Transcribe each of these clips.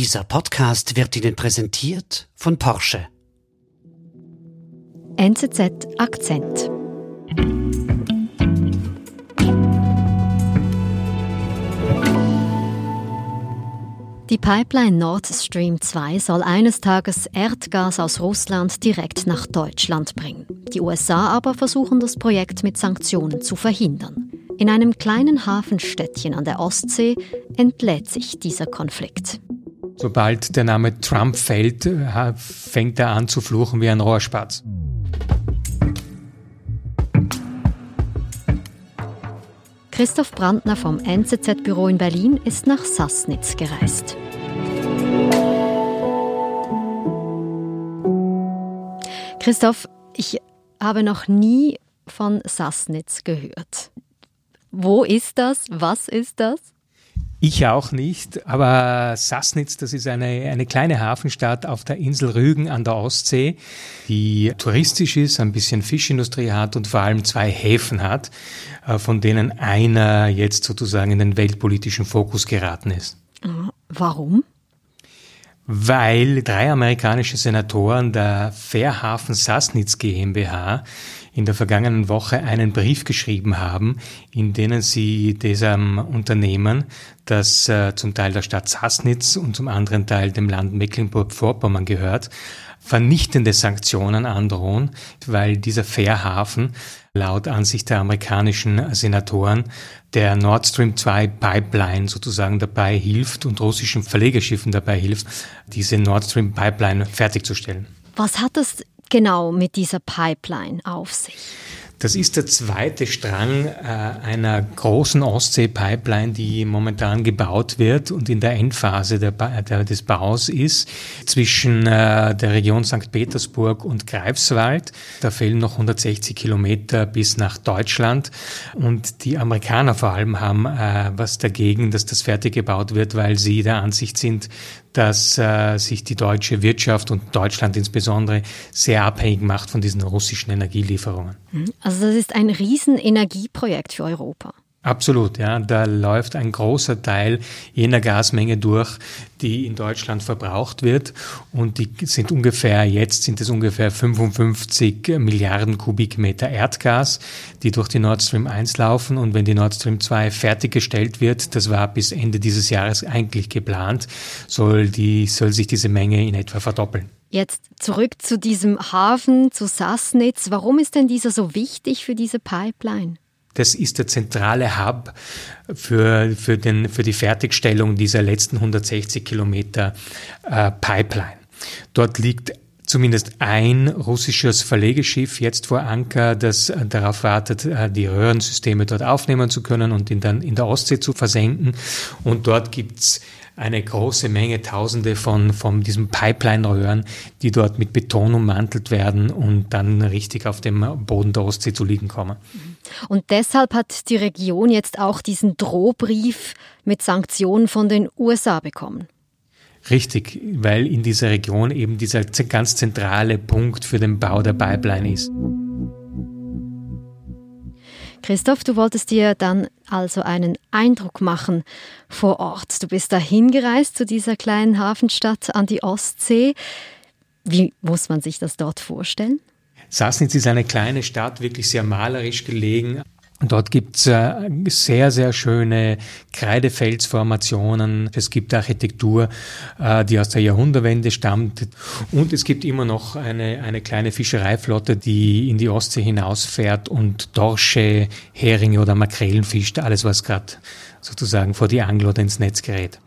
Dieser Podcast wird Ihnen präsentiert von Porsche. NZZ Akzent. Die Pipeline Nord Stream 2 soll eines Tages Erdgas aus Russland direkt nach Deutschland bringen. Die USA aber versuchen das Projekt mit Sanktionen zu verhindern. In einem kleinen Hafenstädtchen an der Ostsee entlädt sich dieser Konflikt. Sobald der Name Trump fällt, fängt er an zu fluchen wie ein Rohrspatz. Christoph Brandner vom NZZ-Büro in Berlin ist nach Sassnitz gereist. Christoph, ich habe noch nie von Sassnitz gehört. Wo ist das? Was ist das? Ich auch nicht, aber Sassnitz, das ist eine, eine kleine Hafenstadt auf der Insel Rügen an der Ostsee, die touristisch ist, ein bisschen Fischindustrie hat und vor allem zwei Häfen hat, äh, von denen einer jetzt sozusagen in den weltpolitischen Fokus geraten ist. Warum? Weil drei amerikanische Senatoren der Fairhafen Sassnitz GmbH in der vergangenen Woche einen Brief geschrieben haben, in denen sie diesem Unternehmen, das äh, zum Teil der Stadt Sassnitz und zum anderen Teil dem Land Mecklenburg-Vorpommern gehört, vernichtende Sanktionen androhen, weil dieser Fährhafen laut Ansicht der amerikanischen Senatoren der Nord Stream 2 Pipeline sozusagen dabei hilft und russischen Verlegerschiffen dabei hilft, diese Nord Stream Pipeline fertigzustellen. Was hat das genau mit dieser Pipeline auf sich? Das ist der zweite Strang äh, einer großen Ostsee-Pipeline, die momentan gebaut wird und in der Endphase der, der, des Baus ist, zwischen äh, der Region St. Petersburg und Greifswald. Da fehlen noch 160 Kilometer bis nach Deutschland. Und die Amerikaner vor allem haben äh, was dagegen, dass das fertig gebaut wird, weil sie der Ansicht sind, dass äh, sich die deutsche Wirtschaft und Deutschland insbesondere sehr abhängig macht von diesen russischen Energielieferungen. Also das ist ein Riesenenergieprojekt für Europa. Absolut, ja. Da läuft ein großer Teil jener Gasmenge durch, die in Deutschland verbraucht wird. Und die sind ungefähr, jetzt sind es ungefähr 55 Milliarden Kubikmeter Erdgas, die durch die Nord Stream 1 laufen. Und wenn die Nord Stream 2 fertiggestellt wird, das war bis Ende dieses Jahres eigentlich geplant, soll die, soll sich diese Menge in etwa verdoppeln. Jetzt zurück zu diesem Hafen, zu Sassnitz. Warum ist denn dieser so wichtig für diese Pipeline? Das ist der zentrale Hub für, für, den, für die Fertigstellung dieser letzten 160 Kilometer äh, Pipeline. Dort liegt zumindest ein russisches Verlegeschiff jetzt vor Anker, das äh, darauf wartet, äh, die Röhrensysteme dort aufnehmen zu können und in, dann in der Ostsee zu versenken. Und dort gibt's eine große Menge, Tausende von, von diesen Pipeline-Röhren, die dort mit Beton ummantelt werden und dann richtig auf dem Boden der Ostsee zu liegen kommen. Und deshalb hat die Region jetzt auch diesen Drohbrief mit Sanktionen von den USA bekommen. Richtig, weil in dieser Region eben dieser ganz zentrale Punkt für den Bau der Pipeline ist. Christoph, du wolltest dir dann also einen Eindruck machen vor Ort. Du bist da hingereist zu dieser kleinen Hafenstadt an die Ostsee. Wie muss man sich das dort vorstellen? Sassnitz ist eine kleine Stadt, wirklich sehr malerisch gelegen. Dort gibt's äh, sehr, sehr schöne Kreidefelsformationen. Es gibt Architektur, äh, die aus der Jahrhundertwende stammt. Und es gibt immer noch eine, eine kleine Fischereiflotte, die in die Ostsee hinausfährt und Dorsche, Heringe oder Makrelen fischt. Alles, was gerade sozusagen vor die Angel oder ins Netz gerät.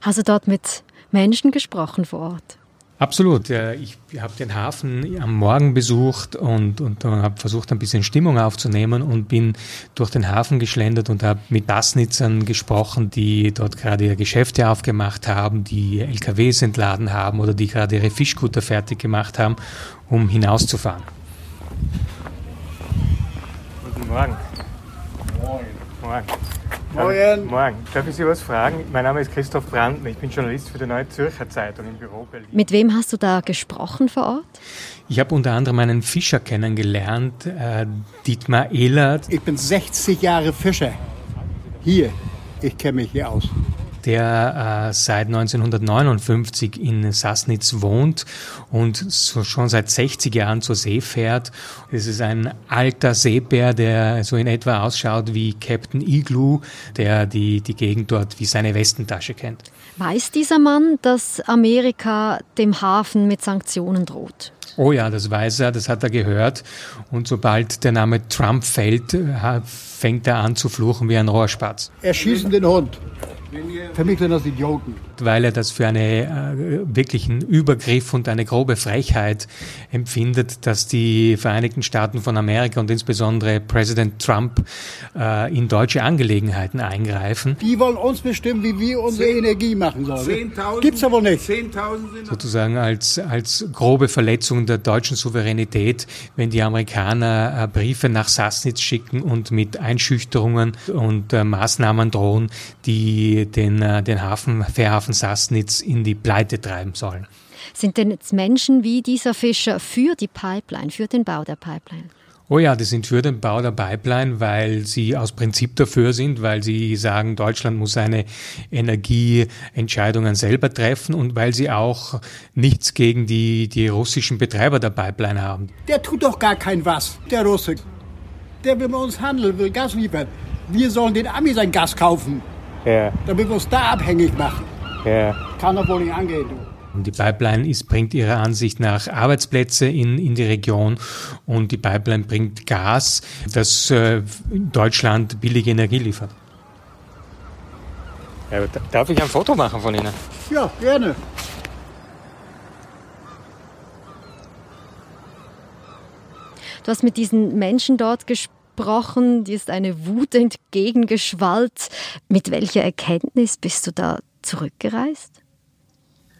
Hast du dort mit Menschen gesprochen vor Ort? Absolut. Ich habe den Hafen am Morgen besucht und, und habe versucht, ein bisschen Stimmung aufzunehmen und bin durch den Hafen geschlendert und habe mit Bassnitzern gesprochen, die dort gerade ihre Geschäfte aufgemacht haben, die LKWs entladen haben oder die gerade ihre Fischkutter fertig gemacht haben, um hinauszufahren. Guten Morgen. Morgen. Morgen. Morgen. Morgen. Darf ich Sie was fragen? Mein Name ist Christoph Brandner. Ich bin Journalist für die Neue Zürcher Zeitung im Büro Berlin. Mit wem hast du da gesprochen vor Ort? Ich habe unter anderem einen Fischer kennengelernt, äh, Dietmar Ehlert. Ich bin 60 Jahre Fischer. Hier. Ich kenne mich hier aus. Der äh, seit 1959 in Sassnitz wohnt und so schon seit 60 Jahren zur See fährt. Es ist ein alter Seebär, der so in etwa ausschaut wie Captain Igloo, der die, die Gegend dort wie seine Westentasche kennt. Weiß dieser Mann, dass Amerika dem Hafen mit Sanktionen droht? Oh ja, das weiß er, das hat er gehört. Und sobald der Name Trump fällt, fängt er an zu fluchen wie ein Rohrspatz. Erschießen den Hund. Für mich sind das Idioten. Weil er das für einen äh, wirklichen Übergriff und eine grobe Frechheit empfindet, dass die Vereinigten Staaten von Amerika und insbesondere Präsident Trump äh, in deutsche Angelegenheiten eingreifen. Die wollen uns bestimmen, wie wir unsere Zehn, Energie machen sollen. Gibt's aber nicht. Sozusagen als, als grobe Verletzung der deutschen Souveränität, wenn die Amerikaner äh, Briefe nach Sassnitz schicken und mit Einschüchterungen und äh, Maßnahmen drohen, die den, äh, den Hafen, Fährhafen Sassnitz in die Pleite treiben sollen. Sind denn jetzt Menschen wie dieser Fischer für die Pipeline, für den Bau der Pipeline? Oh ja, die sind für den Bau der Pipeline, weil sie aus Prinzip dafür sind, weil sie sagen, Deutschland muss seine Energieentscheidungen selber treffen und weil sie auch nichts gegen die, die russischen Betreiber der Pipeline haben. Der tut doch gar kein was, der Russe. Der will bei uns handeln, will Gas liefern. Wir sollen den Ami sein Gas kaufen. Ja. Damit wir uns da abhängig machen. Ja. Kann doch wohl nicht angehen, du. Die Pipeline ist, bringt ihrer Ansicht nach Arbeitsplätze in, in die Region und die Pipeline bringt Gas, das äh, Deutschland billige Energie liefert. Ja, darf ich ein Foto machen von Ihnen? Ja, gerne. Du hast mit diesen Menschen dort gesprochen dir ist eine Wut entgegengeschwallt. Mit welcher Erkenntnis bist du da zurückgereist?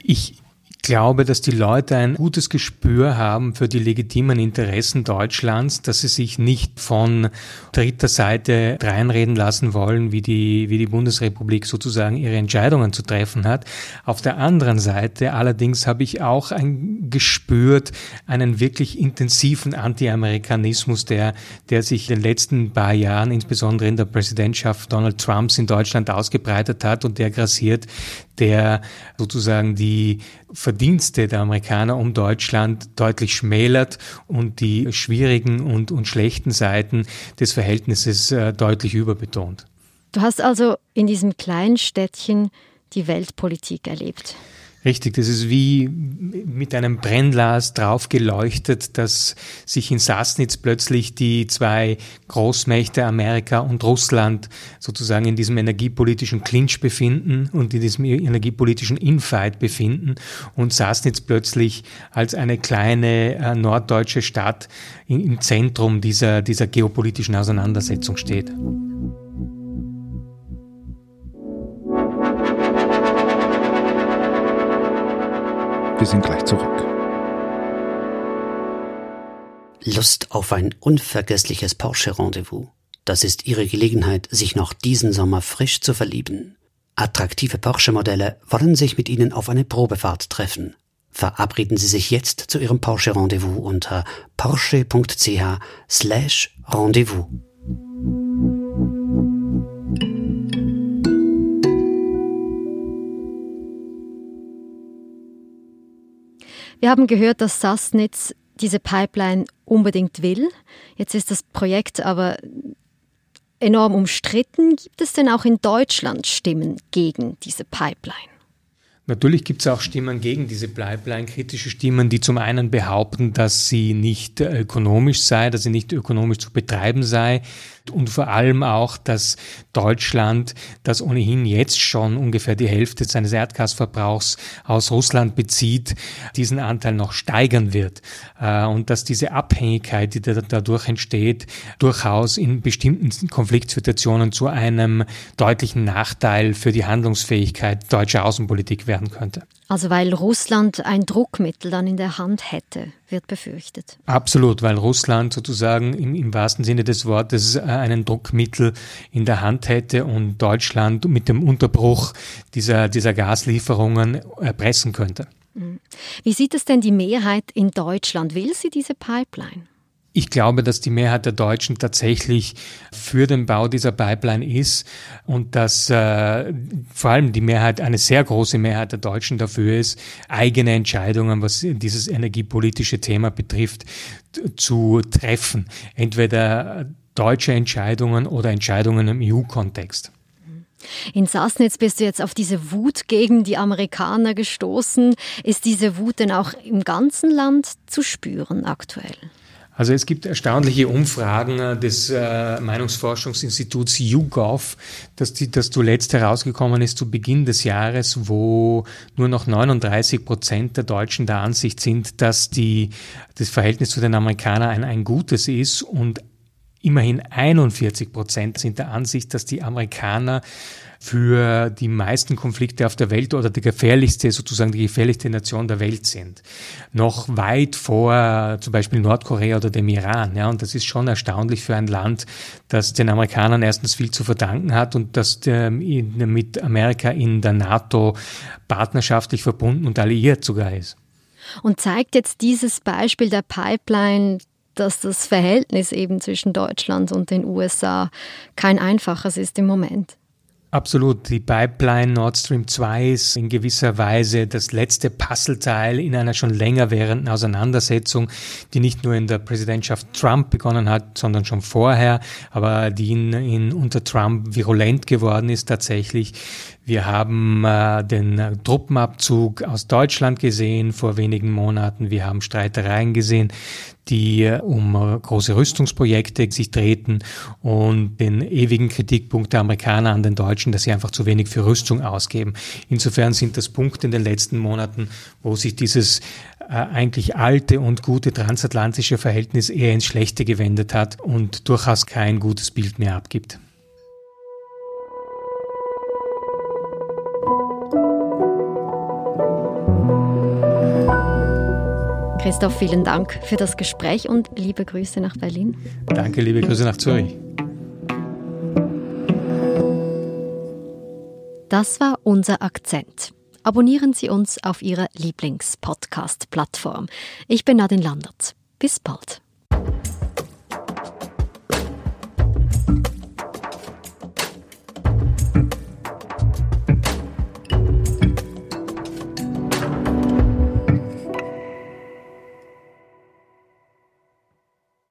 Ich glaube, dass die Leute ein gutes Gespür haben für die legitimen Interessen Deutschlands, dass sie sich nicht von dritter Seite reinreden lassen wollen, wie die, wie die Bundesrepublik sozusagen ihre Entscheidungen zu treffen hat. Auf der anderen Seite allerdings habe ich auch ein, gespürt einen wirklich intensiven Anti-Amerikanismus, der, der sich in den letzten paar Jahren, insbesondere in der Präsidentschaft Donald Trumps in Deutschland ausgebreitet hat und der grassiert, der sozusagen die Verdienste der Amerikaner um Deutschland deutlich schmälert und die schwierigen und, und schlechten Seiten des Verhältnisses äh, deutlich überbetont. Du hast also in diesem kleinen Städtchen die Weltpolitik erlebt. Richtig, das ist wie mit einem Brennglas drauf geleuchtet, dass sich in Sassnitz plötzlich die zwei Großmächte Amerika und Russland sozusagen in diesem energiepolitischen Clinch befinden und in diesem energiepolitischen Infight befinden und Sassnitz plötzlich als eine kleine äh, norddeutsche Stadt im Zentrum dieser, dieser geopolitischen Auseinandersetzung steht. Wir sind gleich zurück. Lust auf ein unvergessliches Porsche-Rendezvous. Das ist Ihre Gelegenheit, sich noch diesen Sommer frisch zu verlieben. Attraktive Porsche-Modelle wollen sich mit Ihnen auf eine Probefahrt treffen. Verabreden Sie sich jetzt zu Ihrem Porsche-Rendezvous unter porsche.ch slash Rendezvous. Wir haben gehört, dass Sassnitz diese Pipeline unbedingt will. Jetzt ist das Projekt aber enorm umstritten. Gibt es denn auch in Deutschland Stimmen gegen diese Pipeline? Natürlich gibt es auch Stimmen gegen diese Pipeline, kritische Stimmen, die zum einen behaupten, dass sie nicht ökonomisch sei, dass sie nicht ökonomisch zu betreiben sei, und vor allem auch, dass Deutschland, das ohnehin jetzt schon ungefähr die Hälfte seines Erdgasverbrauchs aus Russland bezieht, diesen Anteil noch steigern wird äh, und dass diese Abhängigkeit, die dadurch entsteht, durchaus in bestimmten Konfliktsituationen zu einem deutlichen Nachteil für die Handlungsfähigkeit deutscher Außenpolitik werden könnte. Also weil Russland ein Druckmittel dann in der Hand hätte, wird befürchtet. Absolut, weil Russland sozusagen im, im wahrsten Sinne des Wortes äh, einen Druckmittel in der Hand hätte und Deutschland mit dem Unterbruch dieser, dieser Gaslieferungen erpressen könnte. Mhm. Wie sieht es denn die Mehrheit in Deutschland? Will sie diese Pipeline? Ich glaube, dass die Mehrheit der Deutschen tatsächlich für den Bau dieser Pipeline ist und dass äh, vor allem die Mehrheit, eine sehr große Mehrheit der Deutschen dafür ist, eigene Entscheidungen, was dieses energiepolitische Thema betrifft, zu treffen. Entweder deutsche Entscheidungen oder Entscheidungen im EU-Kontext. In Sassnitz bist du jetzt auf diese Wut gegen die Amerikaner gestoßen. Ist diese Wut denn auch im ganzen Land zu spüren aktuell? Also es gibt erstaunliche Umfragen äh, des äh, Meinungsforschungsinstituts YouGov, das, die, das zuletzt herausgekommen ist zu Beginn des Jahres, wo nur noch 39 Prozent der Deutschen der Ansicht sind, dass die, das Verhältnis zu den Amerikanern ein, ein gutes ist und immerhin 41 Prozent sind der Ansicht, dass die Amerikaner für die meisten Konflikte auf der Welt oder die gefährlichste, sozusagen die gefährlichste Nation der Welt sind. Noch weit vor zum Beispiel Nordkorea oder dem Iran. Ja, und das ist schon erstaunlich für ein Land, das den Amerikanern erstens viel zu verdanken hat und das mit Amerika in der NATO partnerschaftlich verbunden und alliiert sogar ist. Und zeigt jetzt dieses Beispiel der Pipeline, dass das Verhältnis eben zwischen Deutschland und den USA kein einfaches ist im Moment. Absolut. Die Pipeline Nord Stream 2 ist in gewisser Weise das letzte Puzzleteil in einer schon länger währenden Auseinandersetzung, die nicht nur in der Präsidentschaft Trump begonnen hat, sondern schon vorher, aber die in, in unter Trump virulent geworden ist tatsächlich. Wir haben äh, den äh, Truppenabzug aus Deutschland gesehen vor wenigen Monaten. Wir haben Streitereien gesehen, die äh, um äh, große Rüstungsprojekte sich drehten und den ewigen Kritikpunkt der Amerikaner an den Deutschen, dass sie einfach zu wenig für Rüstung ausgeben. Insofern sind das Punkte in den letzten Monaten, wo sich dieses eigentlich alte und gute transatlantische Verhältnis eher ins Schlechte gewendet hat und durchaus kein gutes Bild mehr abgibt. Christoph, vielen Dank für das Gespräch und liebe Grüße nach Berlin. Danke, liebe Grüße nach Zürich. Das war unser Akzent. Abonnieren Sie uns auf Ihrer Lieblingspodcast-Plattform. Ich bin Nadine Landert. Bis bald.